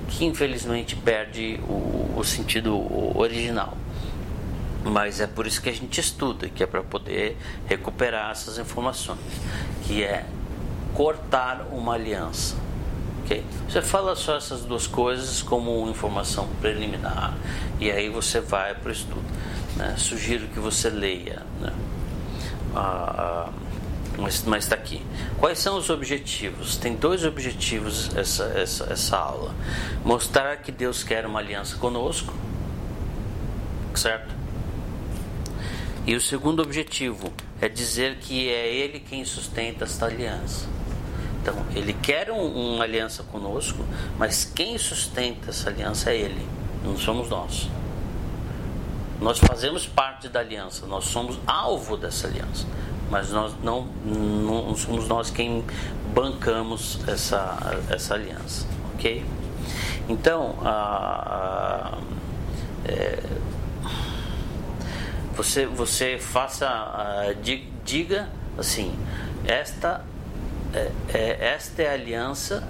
que infelizmente perde o, o sentido original. Mas é por isso que a gente estuda, que é para poder recuperar essas informações, que é cortar uma aliança. Okay? Você fala só essas duas coisas como informação preliminar e aí você vai para o estudo. Né? Sugiro que você leia. Né? Ah mas está aqui. Quais são os objetivos? Tem dois objetivos essa, essa, essa aula: mostrar que Deus quer uma aliança conosco, certo? E o segundo objetivo é dizer que é Ele quem sustenta esta aliança. Então, ele quer um, uma aliança conosco, mas quem sustenta essa aliança é ele, não somos nós. Nós fazemos parte da aliança, nós somos alvo dessa aliança, mas nós não, não somos nós quem bancamos essa, essa aliança, ok? Então, a, a, é, você, você faça, a, diga assim, esta é, é, esta é a aliança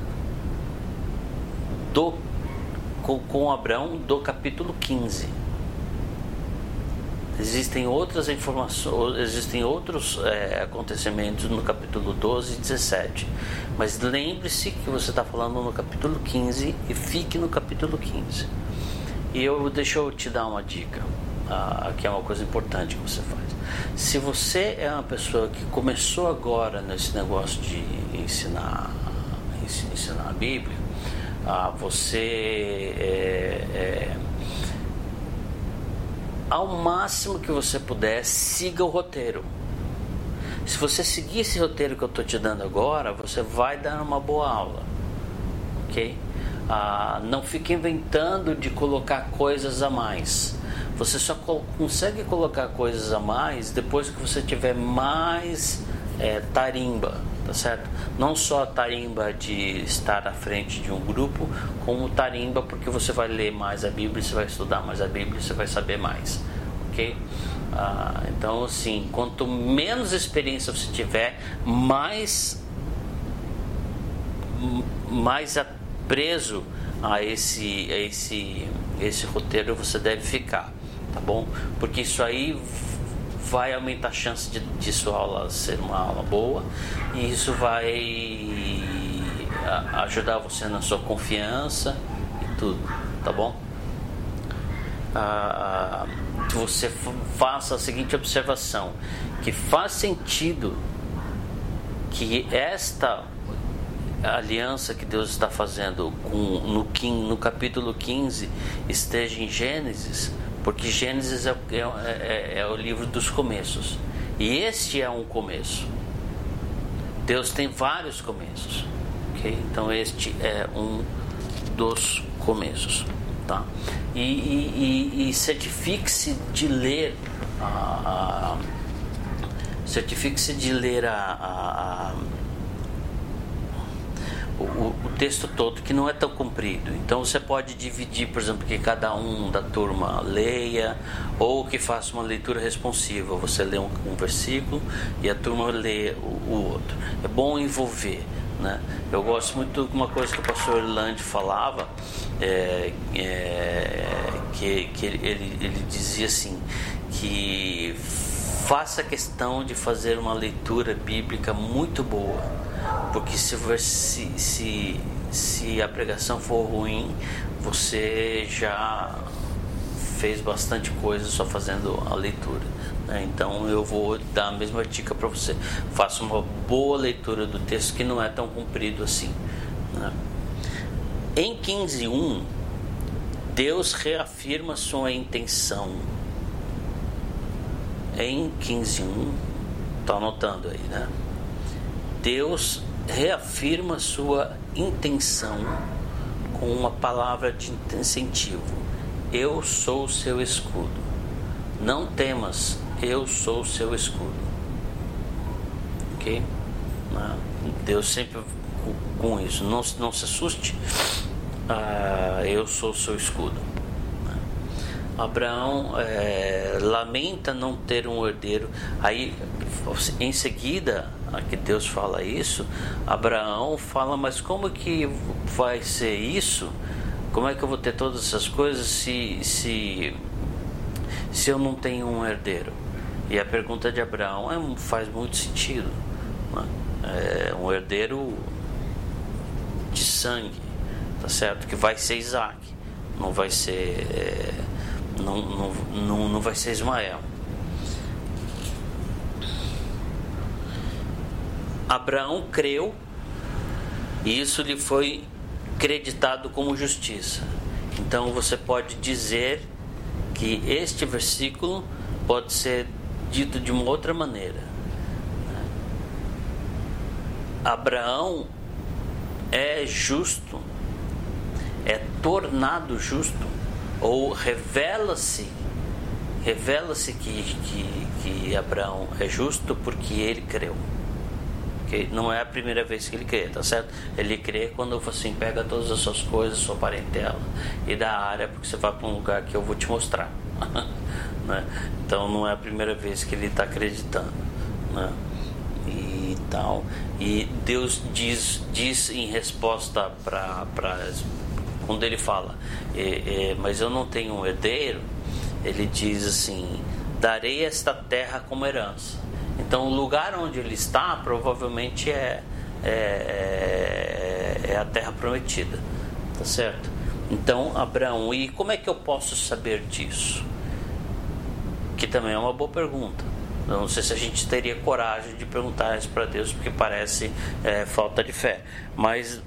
do com, com Abraão do capítulo 15. Existem outras informações, existem outros é, acontecimentos no capítulo 12 e 17. Mas lembre-se que você está falando no capítulo 15 e fique no capítulo 15. E eu deixa eu te dar uma dica, ah, que é uma coisa importante que você faz. Se você é uma pessoa que começou agora nesse negócio de ensinar, ensinar a Bíblia, ah, você é, é, ao máximo que você puder, siga o roteiro. Se você seguir esse roteiro que eu estou te dando agora, você vai dar uma boa aula, ok? Ah, não fique inventando de colocar coisas a mais. Você só consegue colocar coisas a mais depois que você tiver mais é, tarimba, tá certo? Não só tarimba de estar à frente de um grupo, como tarimba porque você vai ler mais a Bíblia, você vai estudar mais a Bíblia, você vai saber mais, ok? Ah, então, assim, quanto menos experiência você tiver, mais mais preso a esse, a esse, esse roteiro você deve ficar, tá bom? Porque isso aí vai aumentar a chance de, de sua aula ser uma aula boa e isso vai ajudar você na sua confiança e tudo, tá bom? Ah, você faça a seguinte observação: que faz sentido que esta aliança que Deus está fazendo com, no, no capítulo 15 esteja em Gênesis, porque Gênesis é, é, é, é o livro dos começos. E este é um começo. Deus tem vários começos. Okay? Então este é um dos começos. Tá? E, e, e, e certifique-se de ler a, a certifique-se de ler a, a, a o, o, texto todo, que não é tão comprido. Então você pode dividir, por exemplo, que cada um da turma leia, ou que faça uma leitura responsiva. Você lê um, um versículo e a turma lê o, o, outro. É bom envolver. Né? Eu gosto muito de uma coisa que o pastor Irlande falava, é, é, que, que ele, ele, ele dizia assim, que faça questão de fazer uma leitura bíblica muito boa porque se, se, se, se a pregação for ruim, você já fez bastante coisa só fazendo a leitura. Né? Então eu vou dar a mesma dica para você. Faça uma boa leitura do texto que não é tão comprido assim. Né? Em 15.1, Deus reafirma sua intenção. Em 15.1, está anotando aí, né? Deus reafirma sua intenção com uma palavra de incentivo: Eu sou seu escudo. Não temas, eu sou o seu escudo. Ok? Deus sempre com isso. Não, não se assuste. Ah, eu sou seu escudo. Abraão é, lamenta não ter um herdeiro. Aí, em seguida, que Deus fala isso, Abraão fala: Mas como que vai ser isso? Como é que eu vou ter todas essas coisas se, se, se eu não tenho um herdeiro? E a pergunta de Abraão é, faz muito sentido. Né? É um herdeiro de sangue, tá certo? Que vai ser Isaac, não vai ser. É, não, não, não, não vai ser Ismael. Abraão creu e isso lhe foi creditado como justiça. Então você pode dizer que este versículo pode ser dito de uma outra maneira. Abraão é justo, é tornado justo ou revela-se revela-se que, que, que Abraão é justo porque ele creu. Não é a primeira vez que ele crê, tá certo? Ele crê quando assim pega todas as suas coisas, sua parentela e da área, porque você vai para um lugar que eu vou te mostrar. né? Então não é a primeira vez que ele está acreditando. Né? E tal. E Deus diz, diz em resposta para quando ele fala, é, é, mas eu não tenho um herdeiro, ele diz assim: darei esta terra como herança. Então, o lugar onde ele está provavelmente é, é, é, é a terra prometida, tá certo? Então, Abraão, e como é que eu posso saber disso? Que também é uma boa pergunta. Eu não sei se a gente teria coragem de perguntar isso para Deus, porque parece é, falta de fé. Mas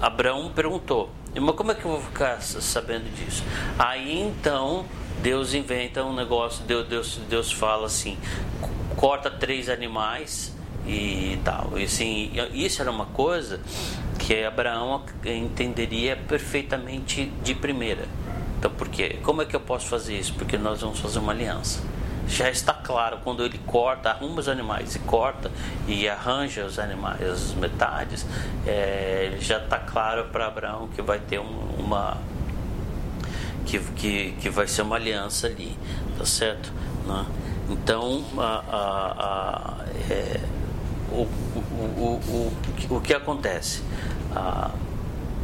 Abraão perguntou: mas como é que eu vou ficar sabendo disso? Aí então Deus inventa um negócio, Deus, Deus, Deus fala assim: corta três animais e tal. E assim, isso era uma coisa que Abraão entenderia perfeitamente de primeira. Então, por quê? Como é que eu posso fazer isso? Porque nós vamos fazer uma aliança. Já está claro quando ele corta, arruma os animais e corta e arranja os animais, as metades, é, já está claro para Abraão que vai ter um, uma que, que, que vai ser uma aliança ali, tá certo? Né? Então, a, a, a, é, o, o, o, o, que acontece?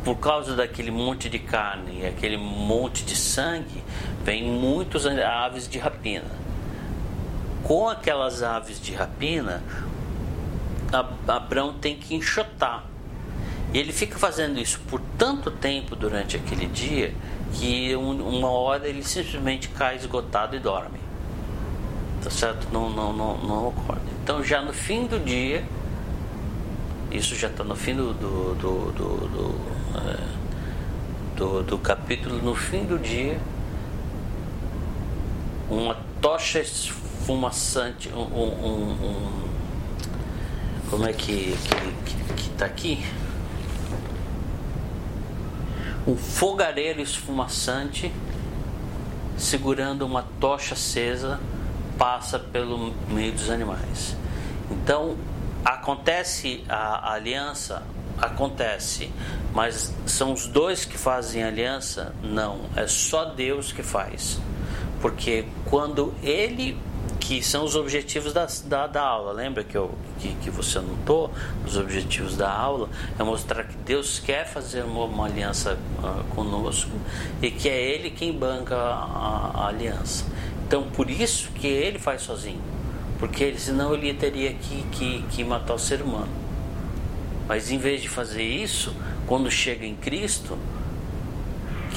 por causa daquele monte de carne e aquele monte de sangue, vem muitas aves de rapina. Com aquelas aves de rapina, Abraão tem que enxotar. E ele fica fazendo isso por tanto tempo durante aquele dia que uma hora ele simplesmente cai esgotado e dorme. Tá certo? Não, não, não, não ocorre. Então já no fim do dia, isso já está no fim do, do, do, do, é, do, do capítulo, no fim do dia, uma tocha esfumaçante, um, um, um como é que que está aqui? Um fogareiro esfumaçante segurando uma tocha acesa passa pelo meio dos animais. Então, acontece a, aliança? Acontece, mas são os dois que fazem aliança? Não, é só Deus que faz. Porque quando ele que são os objetivos da, da, da, aula. Lembra que, eu, que, que você anotou? Os objetivos da aula é mostrar que Deus quer fazer uma, uma aliança uh, conosco e que é Ele quem banca a, a, aliança. Então, por isso que Ele faz sozinho, porque ele, senão Ele teria que, que, que matar o ser humano. Mas em vez de fazer isso, quando chega em Cristo,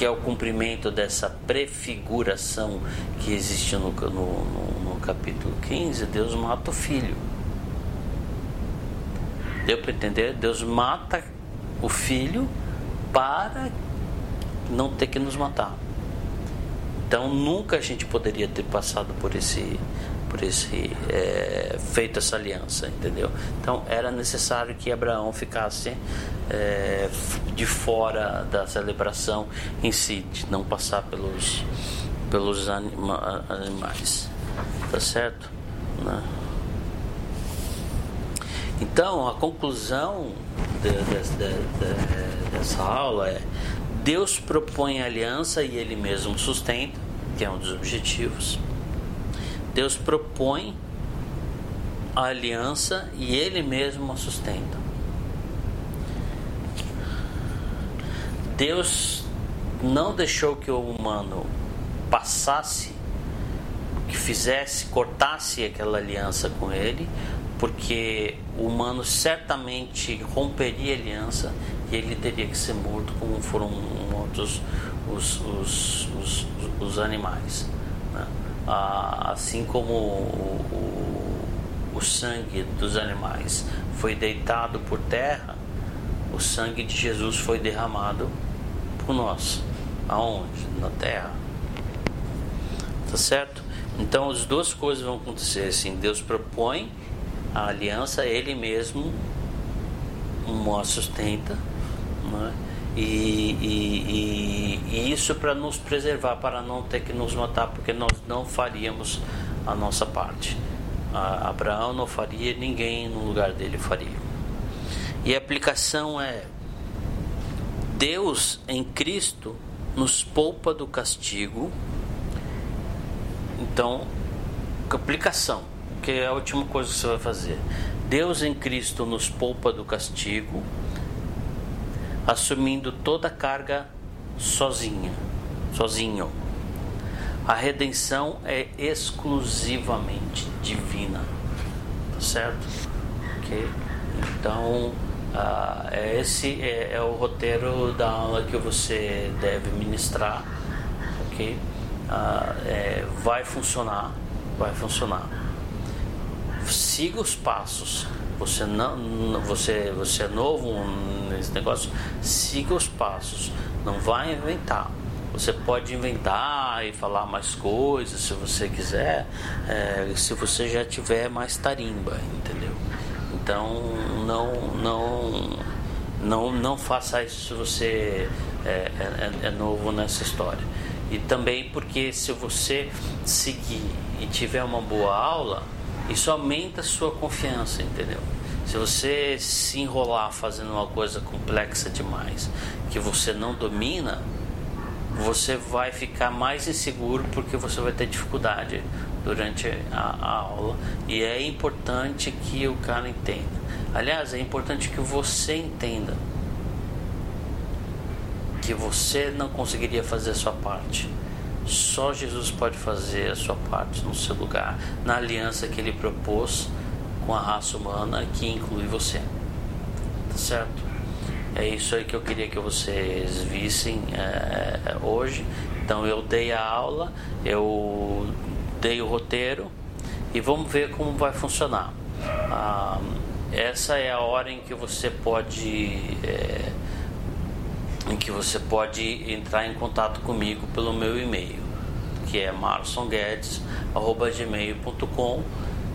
que é o cumprimento dessa prefiguração que existe no, no, no, no capítulo 15, Deus mata o filho. Deu para entender? Deus mata o filho para não ter que nos matar. Então nunca a gente poderia ter passado por esse por esse é, feito essa aliança, entendeu? Então era necessário que Abraão ficasse é, de fora da celebração em si, de não passar pelos pelos anima, animais, tá certo? Né? Então a conclusão de, de, de, dessa aula é Deus propõe a aliança e Ele mesmo sustenta, que é um dos objetivos. Deus propõe a aliança e Ele mesmo a sustenta. Deus não deixou que o humano passasse, que fizesse, cortasse aquela aliança com Ele, porque o humano certamente romperia a aliança e ele teria que ser morto como foram mortos os, os, os, os animais. Né? assim como o, o, o sangue dos animais foi deitado por terra, o sangue de Jesus foi derramado por nós. Aonde? Na terra. Tá certo? Então as duas coisas vão acontecer assim. Deus propõe a aliança, Ele mesmo uma sustenta, né? E, e, e, e isso para nos preservar, para não ter que nos matar, porque nós não faríamos a nossa parte. A Abraão não faria, ninguém no lugar dele faria. E a aplicação é: Deus em Cristo nos poupa do castigo. Então, aplicação, que é a última coisa que você vai fazer. Deus em Cristo nos poupa do castigo assumindo toda a carga sozinha, sozinho. A redenção é exclusivamente divina, tá certo? Ok? Então, uh, esse é, é, o roteiro da aula que você deve ministrar, ok? Uh, é, vai funcionar, vai funcionar. Siga os passos. Você não, você, você é novo nesse negócio. Siga os passos. Não vai inventar. Você pode inventar e falar mais coisas se você quiser, é, se você já tiver mais tarimba, entendeu? Então não não não não faça isso se você é, é, é novo nessa história. E também porque se você seguir e tiver uma boa aula, isso aumenta a sua confiança, entendeu? Se você se enrolar fazendo uma coisa complexa demais que você não domina, você vai ficar mais inseguro porque você vai ter dificuldade durante a, a, aula e é importante que o cara entenda. Aliás, é importante que você entenda que você não conseguiria fazer a sua parte. Só Jesus pode fazer a sua parte no seu lugar, na aliança que ele propôs com a raça humana que inclui você. Tá certo? É isso aí que eu queria que vocês vissem é, hoje. Então eu dei a aula, eu dei o roteiro e vamos ver como vai funcionar. Ah, essa é a hora em que você pode é, que você pode entrar em contato comigo pelo meu e-mail, que é marsonguedes@gmail.com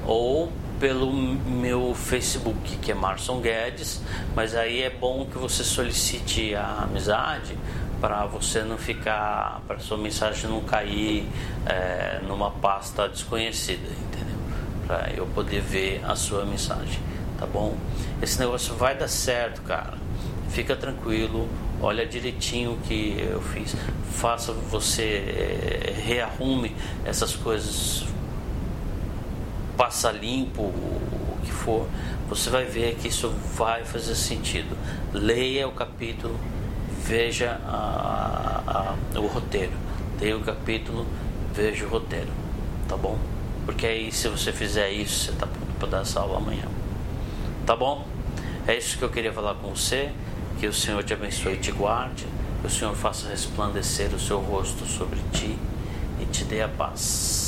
ou pelo meu Facebook, que é Marson Guedes, mas aí é bom que você solicite a amizade para você não ficar, para sua mensagem não cair é, numa pasta desconhecida, entendeu? Para eu poder ver a sua mensagem, tá bom? Esse negócio vai dar certo, cara. Fica tranquilo, olha direitinho o que eu fiz, faça você é, rearrume essas coisas passa limpo, o que for, você vai ver que isso vai fazer sentido. Leia o capítulo, veja a, a, o roteiro. Leia o capítulo, veja o roteiro, tá bom? Porque aí, se você fizer isso, você está pronto para dar essa aula amanhã. Tá bom? É isso que eu queria falar com você. Que o Senhor te abençoe e te guarde. Que o Senhor faça resplandecer o seu rosto sobre ti e te dê a paz.